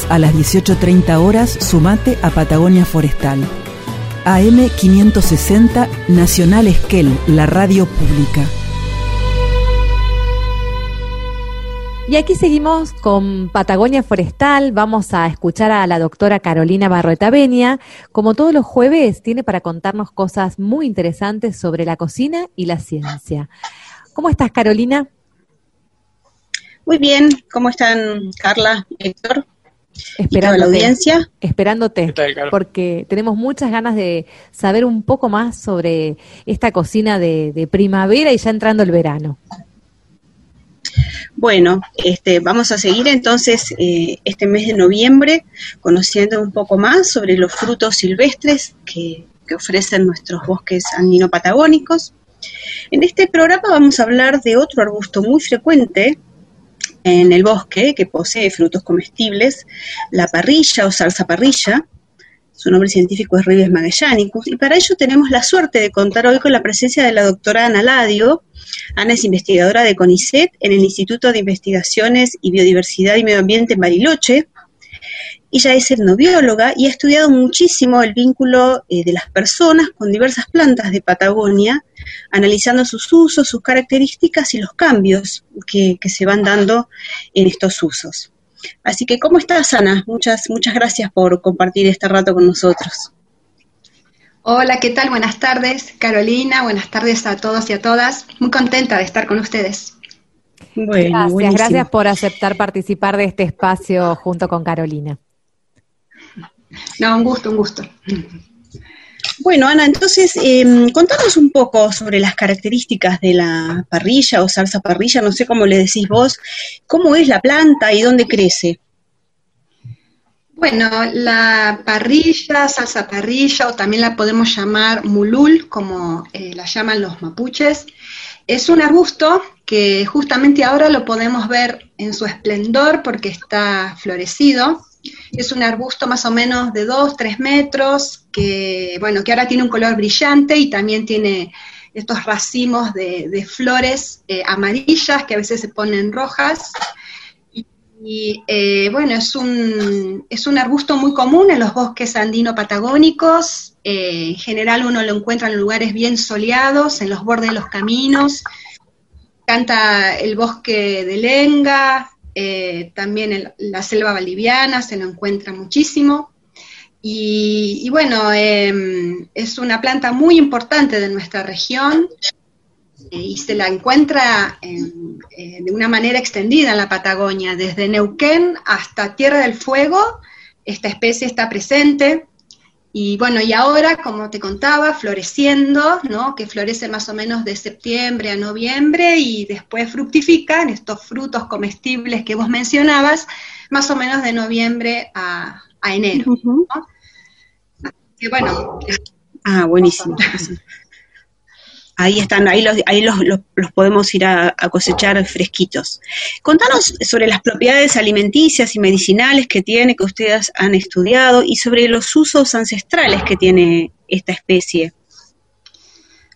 Jueves a las 18.30 horas sumate a Patagonia Forestal. AM 560 Nacional Esquel, la radio pública. Y aquí seguimos con Patagonia Forestal. Vamos a escuchar a la doctora Carolina Barroeta Benia. Como todos los jueves, tiene para contarnos cosas muy interesantes sobre la cocina y la ciencia. ¿Cómo estás, Carolina? Muy bien, ¿cómo están Carla, Héctor y toda la Esperándote. audiencia? Esperándote, porque tenemos muchas ganas de saber un poco más sobre esta cocina de, de primavera y ya entrando el verano. Bueno, este, vamos a seguir entonces eh, este mes de noviembre conociendo un poco más sobre los frutos silvestres que, que ofrecen nuestros bosques andino-patagónicos. En este programa vamos a hablar de otro arbusto muy frecuente en el bosque que posee frutos comestibles, la parrilla o salsa parrilla. Su nombre científico es Ribes magellanicus y para ello tenemos la suerte de contar hoy con la presencia de la doctora Ana Ladio. Ana es investigadora de CONICET en el Instituto de Investigaciones y Biodiversidad y Medio Ambiente en Bariloche. Ella es etnobióloga y ha estudiado muchísimo el vínculo eh, de las personas con diversas plantas de Patagonia, analizando sus usos, sus características y los cambios que, que se van dando en estos usos. Así que, ¿cómo estás, Ana? Muchas, muchas gracias por compartir este rato con nosotros. Hola, ¿qué tal? Buenas tardes, Carolina. Buenas tardes a todos y a todas. Muy contenta de estar con ustedes. Bueno, Gracias, buenísimo. gracias por aceptar participar de este espacio junto con Carolina. No, un gusto, un gusto. Bueno, Ana, entonces, eh, contanos un poco sobre las características de la parrilla o salsa parrilla, no sé cómo le decís vos, cómo es la planta y dónde crece. Bueno, la parrilla, salsa parrilla, o también la podemos llamar mulul, como eh, la llaman los mapuches, es un arbusto que justamente ahora lo podemos ver en su esplendor porque está florecido. Es un arbusto más o menos de 2, 3 metros, que, bueno, que ahora tiene un color brillante y también tiene estos racimos de, flores eh, amarillas que a veces se ponen rojas. Y eh, bueno, es un, es un arbusto muy común en los bosques andino-patagónicos. Eh, en general uno lo encuentra en lugares bien soleados, en los bordes de los caminos. Canta el bosque de Lenga, eh, también en la selva boliviana se lo encuentra muchísimo. Y, bueno, em, es una planta muy importante de nuestra región eh, y se la encuentra en, eh, de una manera extendida en la Patagonia, desde Neuquén hasta Tierra del Fuego, esta especie está presente. Y bueno, y ahora, como te contaba, floreciendo, ¿no? que florece más o menos de septiembre a noviembre y después fructifican estos frutos comestibles que vos mencionabas, más o menos de noviembre a, a enero. ¿no? Que bueno. Ah, buenísimo. [LAUGHS] Ahí están, ahí los, ahí los, los, los podemos ir a, cosechar fresquitos. Contanos sobre las propiedades alimenticias y medicinales que tiene, que ustedes han estudiado, y sobre los usos ancestrales que tiene esta especie.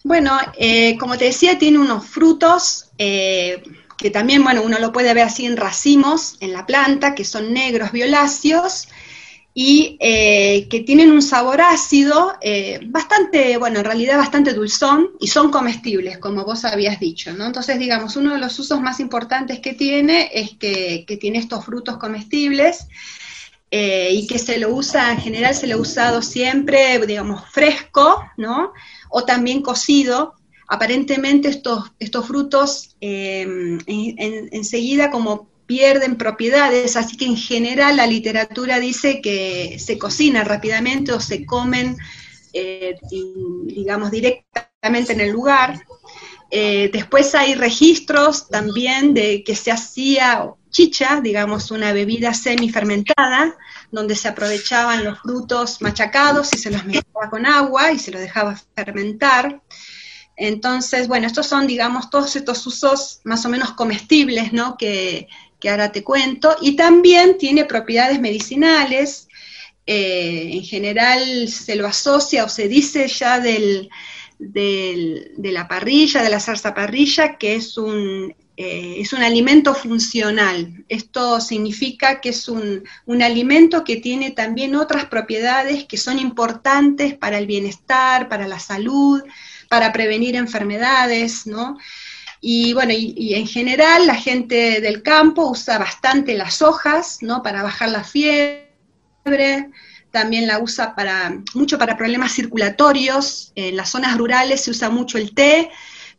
Bueno, eh, como te decía, tiene unos frutos eh, que también, bueno, uno lo puede ver así en racimos en la planta, que son negros violáceos, y eh, que tienen un sabor ácido, eh, bastante, bueno, en realidad bastante dulzón y son comestibles, como vos habías dicho, ¿no? Entonces, digamos, uno de los usos más importantes que tiene es que, que tiene estos frutos comestibles eh, y que se lo usa, en general se lo ha usado siempre, digamos, fresco, ¿no? O también cocido. Aparentemente estos, estos frutos en, en, enseguida como pierden propiedades, así que en general la literatura dice que se cocina rápidamente o se comen, eh, digamos, directamente en el lugar. Eh, después hay registros también de que se hacía chicha, digamos, una bebida semi-fermentada, donde se aprovechaban los frutos machacados y se los mezclaba con agua y se los dejaba fermentar. Entonces, bueno, estos son, digamos, todos estos usos más o menos comestibles, ¿no? Que, que ahora te cuento, y también tiene propiedades medicinales. Eh, en general se lo asocia o se dice ya del, de la parrilla, de la salsa parrilla, que es un, eh, es un alimento funcional. Esto significa que es un, un, alimento que tiene también otras propiedades que son importantes para el bienestar, para la salud, para prevenir enfermedades, ¿no? Y bueno, y, en general la gente del campo usa bastante las hojas, ¿no? Para bajar la fiebre, también la usa para, mucho para problemas circulatorios, en las zonas rurales se usa mucho el té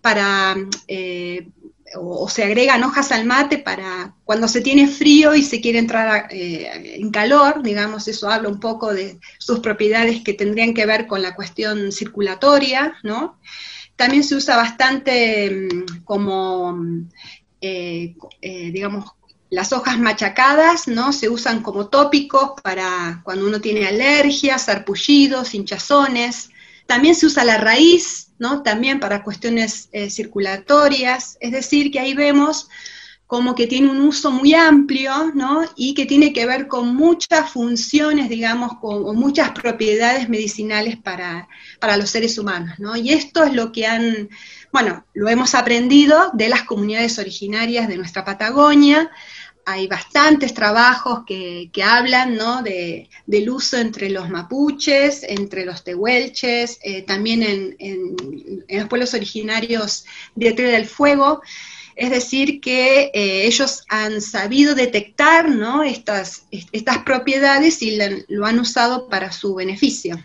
para, eh, o, se agregan hojas al mate para cuando se tiene frío y se quiere entrar eh, en calor, digamos, eso habla un poco de sus propiedades que tendrían que ver con la cuestión circulatoria, ¿no? También se usa bastante mm, como, eh, eh, digamos, las hojas machacadas, ¿no? Se usan como tópicos para cuando uno tiene alergias, sarpullidos, hinchazones. También se usa la raíz, ¿no? También para cuestiones eh, circulatorias. Es decir, que ahí vemos como que tiene un uso muy amplio, ¿no? Y que tiene que ver con muchas funciones, digamos, con, muchas propiedades medicinales para, para, los seres humanos, ¿no? Y esto es lo que han, bueno, lo hemos aprendido de las comunidades originarias de nuestra Patagonia. Hay bastantes trabajos que, que hablan, ¿no? De, del uso entre los mapuches, entre los tehuelches, eh, también en, en, en, los pueblos originarios de Tierra del Fuego es decir, que eh, ellos han sabido detectar ¿no? estas, estas propiedades y la, lo han usado para su beneficio.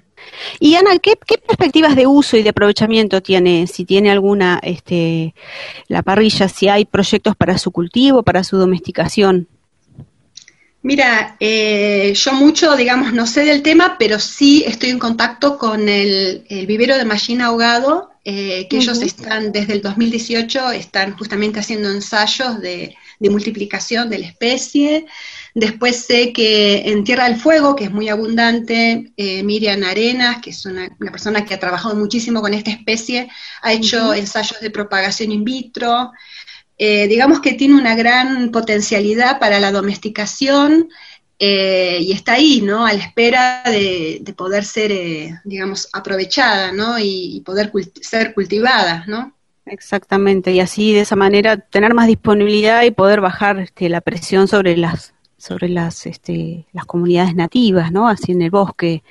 Y Ana, ¿qué, ¿qué, perspectivas de uso y de aprovechamiento tiene? Si tiene alguna, este, la parrilla, si hay proyectos para su cultivo, para su domesticación. Mira, eh, yo mucho, digamos, no sé del tema, pero sí estoy en contacto con el, el vivero de Machine Ahogado, eh, que uh -huh. ellos están desde el 2018, están justamente haciendo ensayos de, de multiplicación de la especie. Después sé que en Tierra del Fuego, que es muy abundante, eh, Miriam Arenas, que es una, una persona que ha trabajado muchísimo con esta especie, ha hecho ensayos de propagación in vitro. Eh, digamos que tiene una gran potencialidad para la domesticación eh, y está ahí, ¿no? A la espera de, de poder ser, eh, digamos, aprovechada, ¿no? Y, poder ser cultivada, ¿no? Exactamente, y así de esa manera tener más disponibilidad y poder bajar este, la presión sobre las sobre las este, las comunidades nativas, ¿no? Así en el bosque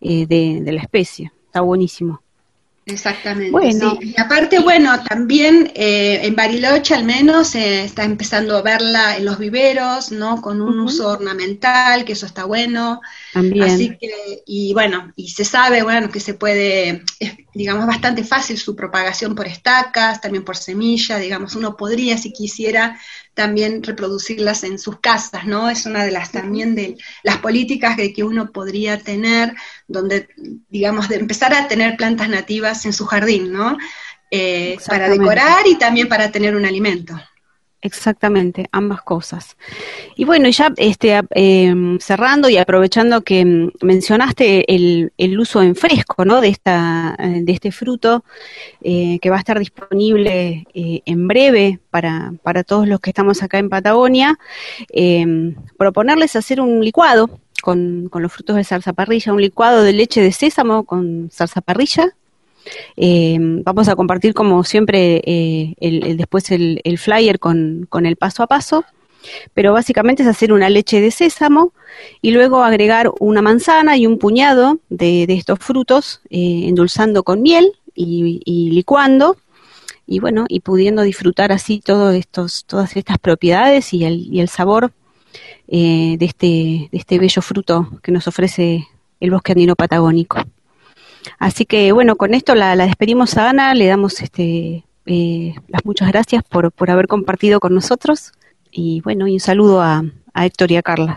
eh, de, de la especie. Está buenísimo. Exactamente. Bueno. sí. Y aparte, bueno, también eh, en Bariloche al menos se está empezando a verla en los viveros, ¿no? Con un uso ornamental, que eso está bueno. También. Así que, y bueno, y se sabe, bueno, que se puede, es, digamos, bastante fácil su propagación por estacas, también por semilla, digamos, uno podría, si quisiera, también reproducirlas en sus casas, ¿no? Es una de las también de las políticas que, que uno podría tener, donde, digamos, de empezar a tener plantas nativas en su jardín, ¿no? Eh, para decorar y también para tener un alimento. Exactamente, ambas cosas. Y bueno, ya este, em, cerrando y aprovechando que em, mencionaste el, el uso en fresco, ¿no? De esta, eh, de este fruto eh, que va a estar disponible eh, en breve para, para todos los que estamos acá en Patagonia, em, proponerles hacer un licuado con, con los frutos de zarzaparrilla, un licuado de leche de sésamo con zarzaparrilla. Eh, vamos a compartir como siempre eh, el, después el, flyer con, el paso a paso, pero básicamente es hacer una leche de sésamo y luego agregar una manzana y un puñado de, estos frutos, eh, endulzando con miel y, licuando y bueno, y pudiendo disfrutar así todos estos, todas estas propiedades y el, sabor de, este, de este bello fruto que nos ofrece el bosque andino patagónico. Así que bueno, con esto la, la despedimos a Ana, le damos este, eh, las muchas gracias por, por haber compartido con nosotros y bueno, y un saludo a, a Héctor y a Carla.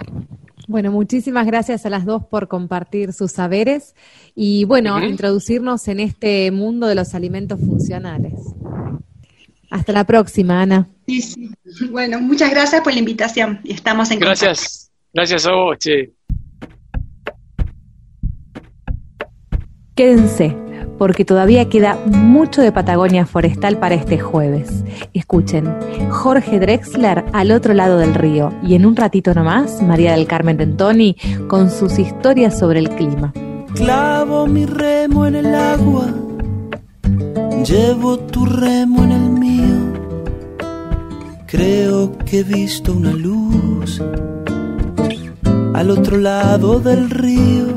Bueno, muchísimas gracias a las dos por compartir sus saberes y bueno, introducirnos en este mundo de los alimentos funcionales. Hasta la próxima, Ana. Sí, sí. Bueno, muchas gracias por la invitación y estamos en contacto. Gracias, gracias a vos, che. Quédense, porque todavía queda mucho de Patagonia Forestal para este jueves. Escuchen, Jorge Drexler al otro lado del río y en un ratito nomás, María del Carmen Tentoni con sus historias sobre el clima. Clavo mi remo en el agua, llevo tu remo en el mío. Creo que he visto una luz al otro lado del río.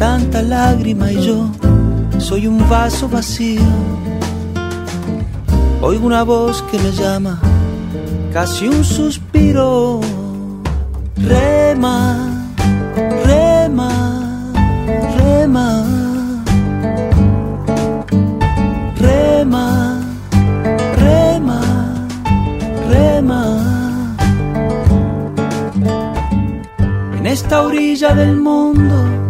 tanta lágrima y yo soy un vaso vacío. Oigo una voz que me llama, casi un suspiro. Rema, rema, rema. Rema, rema, rema. En esta orilla del mundo,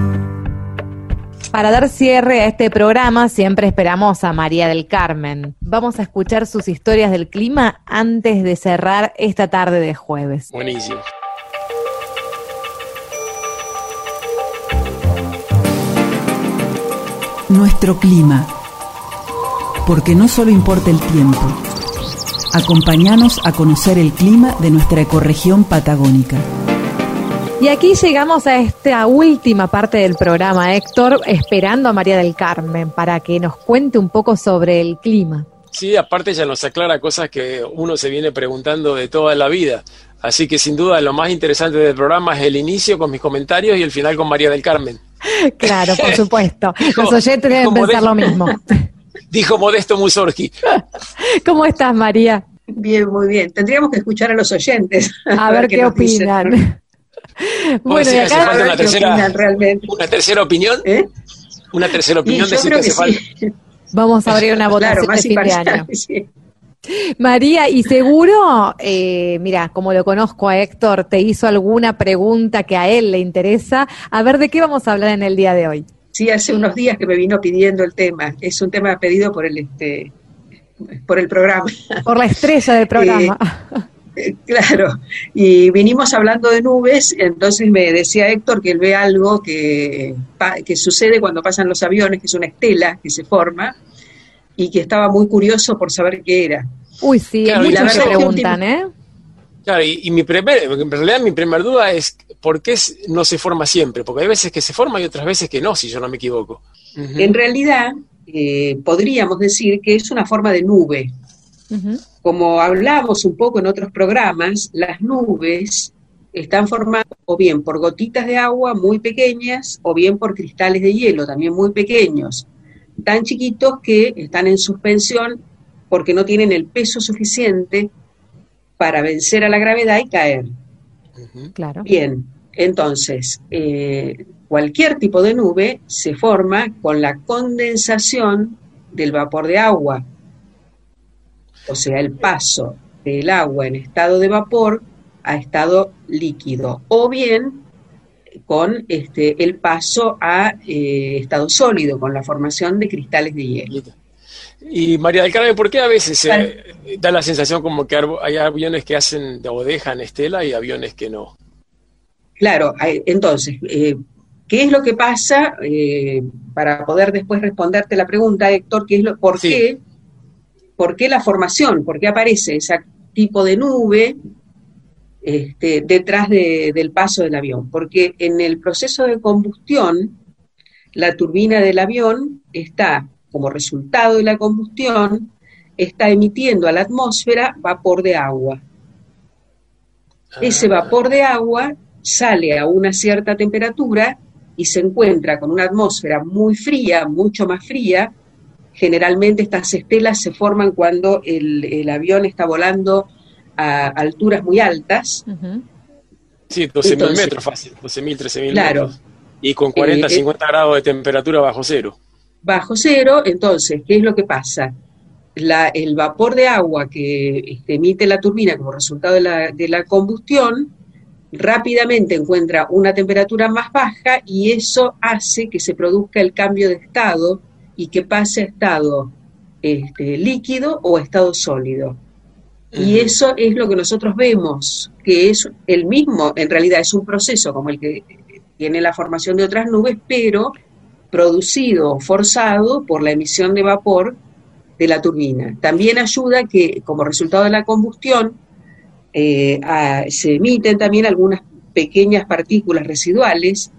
Para dar cierre a este programa, siempre esperamos a María del Carmen. Vamos a escuchar sus historias del clima antes de cerrar esta tarde de jueves. Buenísimo. Nuestro clima. Porque no solo importa el tiempo. Acompáñanos a conocer el clima de nuestra ecorregión patagónica. Y aquí llegamos a esta última parte del programa, Héctor, esperando a María del Carmen para que nos cuente un poco sobre el clima. Sí, aparte ella nos aclara cosas que uno se viene preguntando de toda la vida. Así que sin duda lo más interesante del programa es el inicio con mis comentarios y el final con María del Carmen. [LAUGHS] Claro, por [LAUGHS] supuesto. Los oyentes deben pensar lo mismo. [LAUGHS] Dijo Modesto Mussorgsky. ¿Cómo estás, María? Bien, muy bien. Tendríamos que escuchar a los oyentes. A ver qué dicen. Bueno, y decir, hace acá falta una ¿Qué tercera, opinan realmente? una tercera opinión. ¿Eh? Una tercera opinión decir creo que que hace falta. sí. vamos a abrir una [LAUGHS] votación Claro, más de fin de imparcial. año. [LAUGHS] sí. María, y seguro, eh, mira, como lo conozco a Héctor, te hizo alguna pregunta que a él le interesa. A ver, ¿de qué vamos a hablar en el día de hoy? Sí, hace unos días que me vino pidiendo el tema. Es un tema pedido por el este por el programa. Por la estrella del [LAUGHS] programa. Eh, [LAUGHS] Claro, y vinimos hablando de nubes, entonces me decía Héctor que él ve algo que, que sucede cuando pasan los aviones, que es una estela que se forma, y que estaba muy curioso por saber qué era. Uy, sí, Claro, y muchos la me verdad que preguntan, ¿eh? Claro, y, y mi primer, en realidad mi primera duda es por qué no se forma siempre, porque hay veces que se forma y otras veces que no, si yo no me equivoco. En realidad, eh, podríamos decir que es una forma de nube. Como hablamos un poco en otros programas, las nubes están formadas o bien por gotitas de agua muy pequeñas o bien por cristales de hielo también muy pequeños, tan chiquitos que están en suspensión porque no tienen el peso suficiente para vencer a la gravedad y caer. Claro. Bien, entonces, eh, cualquier tipo de nube se forma con la condensación del vapor de agua, o sea, el paso del agua en estado de vapor a estado líquido, o bien con este, el paso a eh, estado sólido, con la formación de cristales de hielo. Y María del Carmen, ¿por qué a veces se Vale. da la sensación como que hay aviones que hacen o dejan estela y aviones que no? Claro, entonces, eh, ¿qué es lo que pasa? Eh, para poder después responderte la pregunta, Héctor, ¿qué es lo, ¿por, Sí. qué, ¿por qué la formación? ¿Por qué aparece ese tipo de nube este, detrás de- del paso del avión? Porque en el proceso de combustión, la turbina del avión está, como resultado de la combustión, está emitiendo a la atmósfera vapor de agua. Ese Ah, vapor de agua sale a una cierta temperatura y se encuentra con una atmósfera muy fría, mucho más fría. Generalmente estas estelas se forman cuando el, el avión está volando a alturas muy altas. Sí, 12.000 Entonces- metros fácil, 12.000, 13.000 Claro. metros. Y con 40, Eh, eh, 50 grados de temperatura bajo cero. bajo cero, entonces, ¿qué es lo que pasa? La- el vapor de agua que este, emite la turbina como resultado de la, de la combustión rápidamente encuentra una temperatura más baja y eso hace que se produzca el cambio de estado y que pase a estado este, líquido o estado sólido. Y eso es lo que nosotros vemos, que es el mismo, en realidad es un proceso como el que tiene la formación de otras nubes, pero producido forzado por la emisión de vapor de la turbina. También ayuda que, como resultado de la combustión, eh, a- se emiten también algunas pequeñas partículas residuales,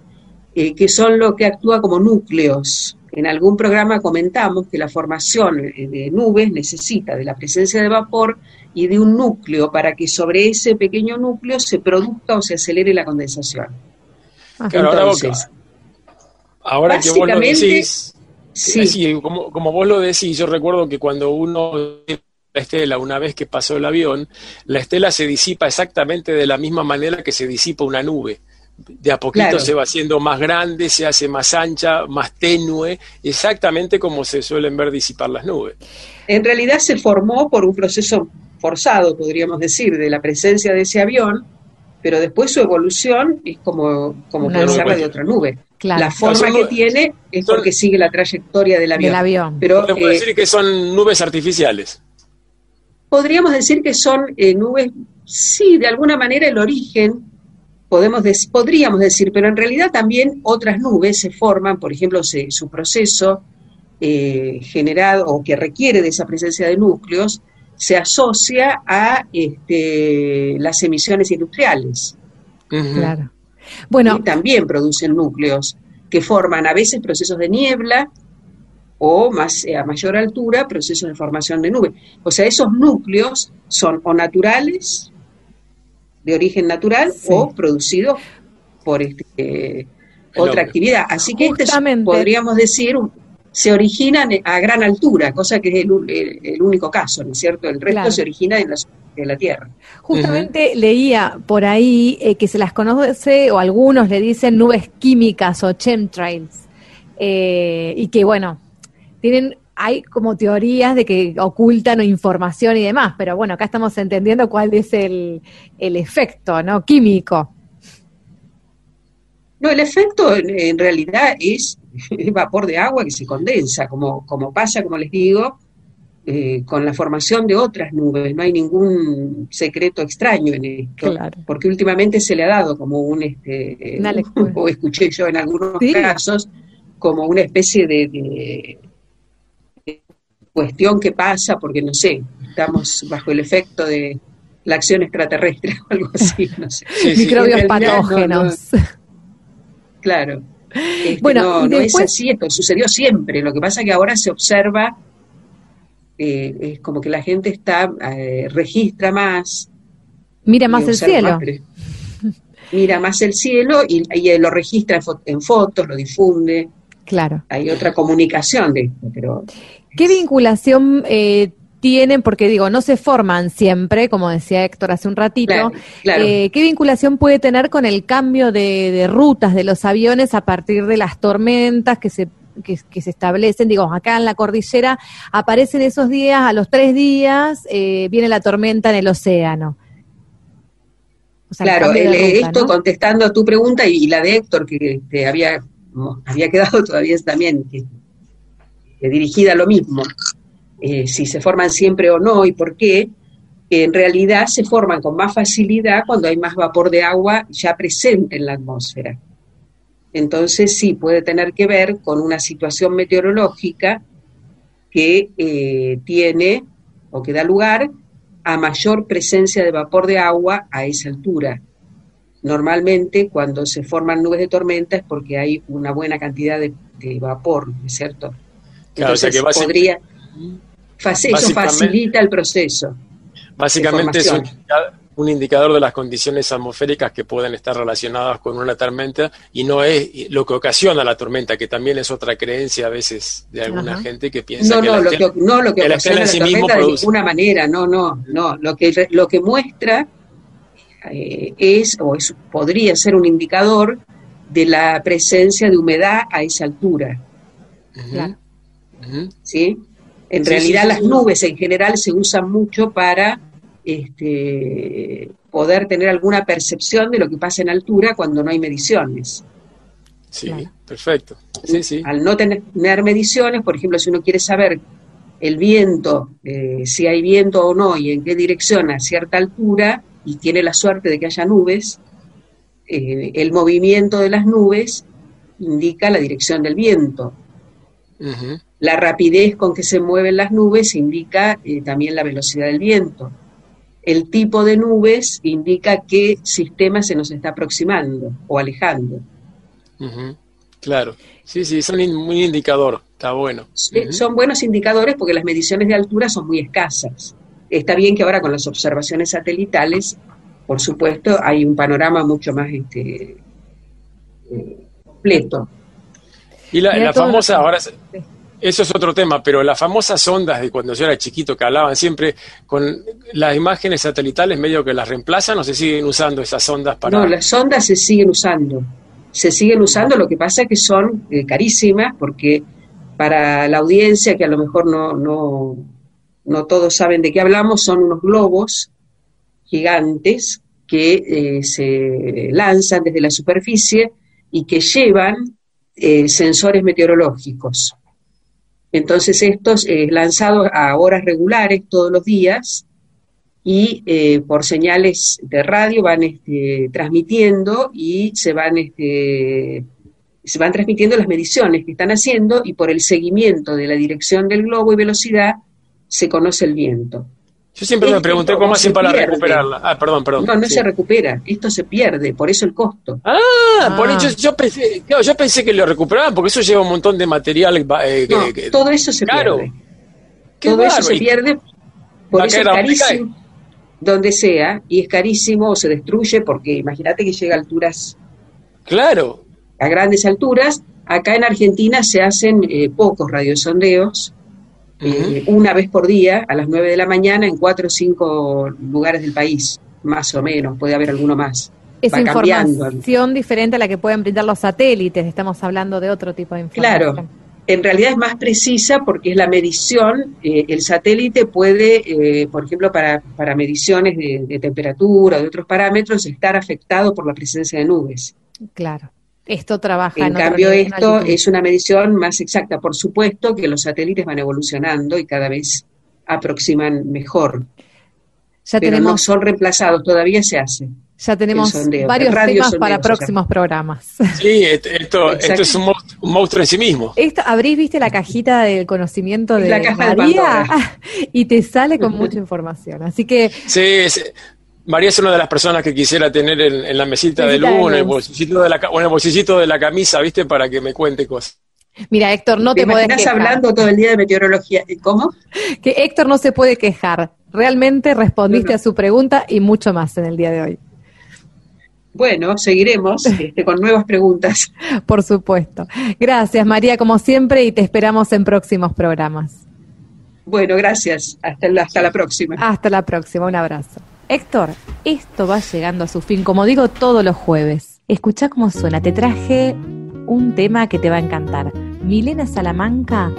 eh, que son lo que actúa como núcleos en algún programa comentamos que la formación de nubes necesita de la presencia de vapor y de un núcleo para que sobre ese pequeño núcleo se produzca o se acelere la condensación. Claro, ahora Entonces, Ahora que vos lo básicamente, decís, sí. como, como vos lo decís, yo recuerdo que cuando uno ve la estela, una vez que pasó el avión, la estela se disipa exactamente de la misma manera que se disipa una nube. De a poquito Claro. se va haciendo más grande, se hace más ancha, más tenue, exactamente como se suelen ver disipar las nubes. en realidad se formó por un proceso forzado, podríamos decir, de la presencia de ese avión, pero después su evolución es como, como Una puede nube. ser la de otra nube. Claro. La forma son que nubes- tiene es son- porque sigue la trayectoria del avión. Del avión. Pero Podemos eh, decir que son nubes artificiales. podríamos decir que son eh, nubes, sí, de alguna manera el origen, podemos podríamos decir, pero en realidad también otras nubes se forman, por ejemplo, se- su proceso eh, generado o que requiere de esa presencia de núcleos, se asocia a este, las emisiones industriales. Claro. Bueno, y también producen núcleos que forman a veces procesos de niebla o más eh, a mayor altura procesos de formación de nube. O sea, esos núcleos son o naturales, de origen natural, Sí. o producidos por este, otra hombre. actividad. Así que este es, Justamente. podríamos decir, un- se originan a gran altura, cosa que es el, el- el único caso, ¿no es cierto? El resto Claro. se origina en la, de la Tierra. Justamente leía por ahí eh, que se las conoce, o algunos le dicen nubes químicas o chemtrails, eh, y que bueno, tienen, hay como teorías de que ocultan información y demás, pero bueno, acá estamos entendiendo cuál es el, el efecto, ¿no? Químico. No, el efecto en, realidad es [LAUGHS] vapor de agua que se condensa, como, como pasa, como les digo, eh, con la formación de otras nubes. No hay ningún secreto extraño en esto, Claro. porque últimamente se le ha dado como un, este, [LAUGHS] o escuché yo en algunos Sí. casos, como una especie de cuestión que pasa, porque no sé, estamos bajo el efecto de la acción extraterrestre o [LAUGHS] algo así, no sé. Sí, sí. Microbios no, patógenos. Claro. Este, Bueno, no, no después- es así, esto sucedió siempre. Lo que pasa es que ahora se observa, eh, es como que la gente está, eh, registra más. Mira más el cielo. más, [LAUGHS] mira más el cielo y, y, lo registra en, fo- en fotos, lo difunde. Claro. Hay otra comunicación de esto, pero ¿Qué vinculación eh, tienen? Porque digo, no se forman siempre, como decía Héctor hace un ratito. claro, claro. Eh, ¿Qué vinculación puede tener con el cambio de, de rutas de los aviones a partir de las tormentas que se, que, que se establecen? Digo, acá en la cordillera aparecen esos días, a los tres días eh, viene la tormenta en el océano. O sea, el Claro, el- ruta, esto ¿no? contestando a tu pregunta y, y la de Héctor, que te había, había quedado [LAUGHS] todavía también que, que dirigida a lo mismo, eh, si se forman siempre o no y por qué, en realidad se forman con más facilidad cuando hay más vapor de agua ya presente en la atmósfera. Entonces sí, puede tener que ver con una situación meteorológica que eh, tiene o que da lugar a mayor presencia de vapor de agua a esa altura. Normalmente cuando se forman nubes de tormenta es porque hay una buena cantidad de, de vapor, ¿no es cierto? Claro, o sea que podría, eso facilita el proceso. Básicamente es un, indicador de las condiciones atmosféricas que pueden estar relacionadas con una tormenta y no es lo que ocasiona la tormenta, que también es otra creencia a veces de alguna Ajá. gente que piensa No, que no, la lo que, no lo que la ocasiona la sí tormenta de ninguna manera, no, no, no. Lo que, lo que muestra eh, es, o es, podría ser un indicador de la presencia de humedad a esa altura. ¿Sí? En Sí, realidad sí, sí, las sí. nubes en general se usan mucho para este, poder tener alguna percepción de lo que pasa en altura cuando no hay mediciones. Sí, Claro. perfecto. Sí, sí. Al no tener, mediciones, por ejemplo, si uno quiere saber el viento, eh, si hay viento o no y en qué dirección a cierta altura, y tiene la suerte de que haya nubes, eh, el movimiento de las nubes indica la dirección del viento. Ujú. La rapidez con que se mueven las nubes indica eh, también la velocidad del viento. El tipo de nubes indica qué sistema se nos está aproximando o alejando. Claro, sí, sí, son un muy indicador, está bueno. Son buenos indicadores porque las mediciones de altura son muy escasas. Está bien que ahora con las observaciones satelitales, por supuesto, hay un panorama mucho más este, eh, completo. Y la, la famosa, ahora, eso es otro tema, pero las famosas ondas de cuando yo era chiquito que hablaban siempre con las imágenes satelitales medio que las reemplazan o se siguen usando esas ondas para... No, las sondas se siguen usando. Se siguen usando, lo que pasa es que son eh, carísimas porque para la audiencia, que a lo mejor no, no, no todos saben de qué hablamos, son unos globos gigantes que eh, se lanzan desde la superficie y que llevan eh, sensores meteorológicos. Entonces estos eh, lanzados a horas regulares todos los días y eh, por señales de radio van este, transmitiendo y se van este, se van transmitiendo las mediciones que están haciendo y por el seguimiento de la dirección del globo y velocidad se conoce el viento. Yo siempre me pregunté cómo hacen se para pierde. recuperarla. Ah, perdón, perdón. No, no Sí. se recupera, esto se pierde, por eso el costo. Ah, por eso yo pensé, claro, yo pensé que lo recuperaban porque eso lleva un montón de material. eh, que- No, que- todo eso se Claro. pierde. Qué Todo eso se pierde, por eso es carísimo, donde sea, y es carísimo o se destruye porque imagínate que llega a alturas Claro. a grandes alturas. Acá en Argentina se hacen eh, pocos radiosondeos, eh, una vez por día, a las 9 de la mañana, en cuatro o cinco lugares del país, más o menos, puede haber alguno más. Es Va cambiando. información diferente a la que pueden brindar los satélites. Estamos hablando de otro tipo de información. Claro, en realidad es más precisa porque es la medición, eh, el satélite puede, eh, por ejemplo, para, para mediciones de, de temperatura o de otros parámetros, estar afectado por la presencia de nubes. Claro. Esto trabaja En cambio, esto altitud. es una medición más exacta. Por supuesto que los satélites van evolucionando y cada vez aproximan mejor. Ya pero no tenemos, son reemplazados, todavía se hace. ya tenemos varios temas sondeo para próximos programas. Sí, esto, esto, es un monstruo, un monstruo en sí mismo. Esto, abrís, viste, la cajita del conocimiento de La caja María [LAUGHS] y te sale con mucha información. Así que Sí, es- María es una de las personas que quisiera tener en, en la mesita de Mesita de luz, en el bolsillito de la, o en el bolsillito de la camisa, ¿viste? Para que me cuente cosas. Mira, Héctor, no ¿Te te podés quejar. hablando todo el día de meteorología? ¿Cómo? Que Héctor no se puede quejar. Realmente respondiste a su pregunta y mucho más en el día de hoy. Bueno, seguiremos [LAUGHS] este, con nuevas preguntas. Por supuesto. Gracias, María, como siempre, y te esperamos en próximos programas. Bueno, gracias. Hasta la, hasta la próxima. Hasta la próxima, un abrazo. Héctor, esto va llegando a su fin, como digo todos los jueves. Escucha cómo suena, te traje un tema que te va a encantar. Milena Salamanca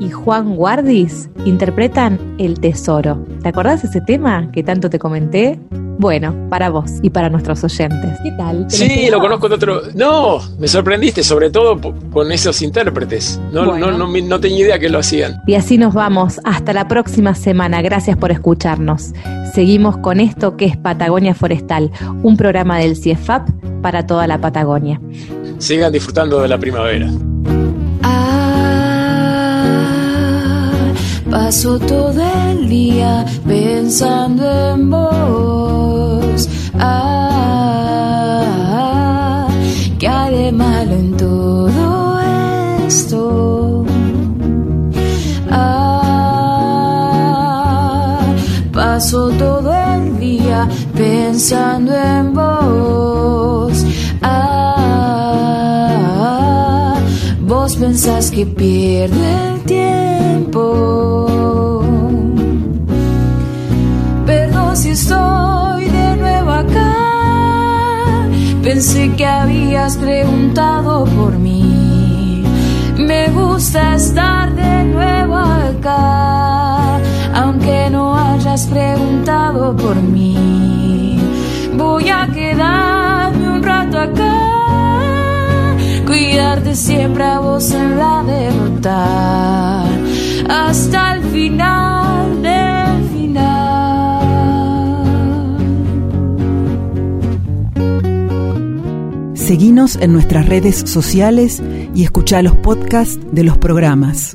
y Juan Guardis interpretan El Tesoro. ¿Te acordás de ese tema que tanto te comenté? Bueno, para vos y para nuestros oyentes. ¿Qué tal? ¿Te Sí, lo conozco de otro. No, me sorprendiste, sobre todo con esos intérpretes. No, Bueno. no, no, no tenía idea que lo hacían. Y así nos vamos. Hasta la próxima semana. Gracias por escucharnos. Seguimos con esto que es Patagonia Forestal, un programa del CIEFAP para toda la Patagonia. Sigan disfrutando de la primavera. Paso todo el día pensando en vos. Ah, ¿qué hay de malo en todo esto? Ah, paso todo el día pensando en vos. Ah, vos pensás que pierde el tiempo. Perdón si estoy de nuevo acá. Pensé que habías preguntado por mí. Me gusta estar de nuevo acá, aunque no hayas preguntado por mí. Voy a quedarme un rato acá, siempre a vos en la derrota, hasta el final del final. Seguinos en nuestras redes sociales y escucha los podcasts de los programas.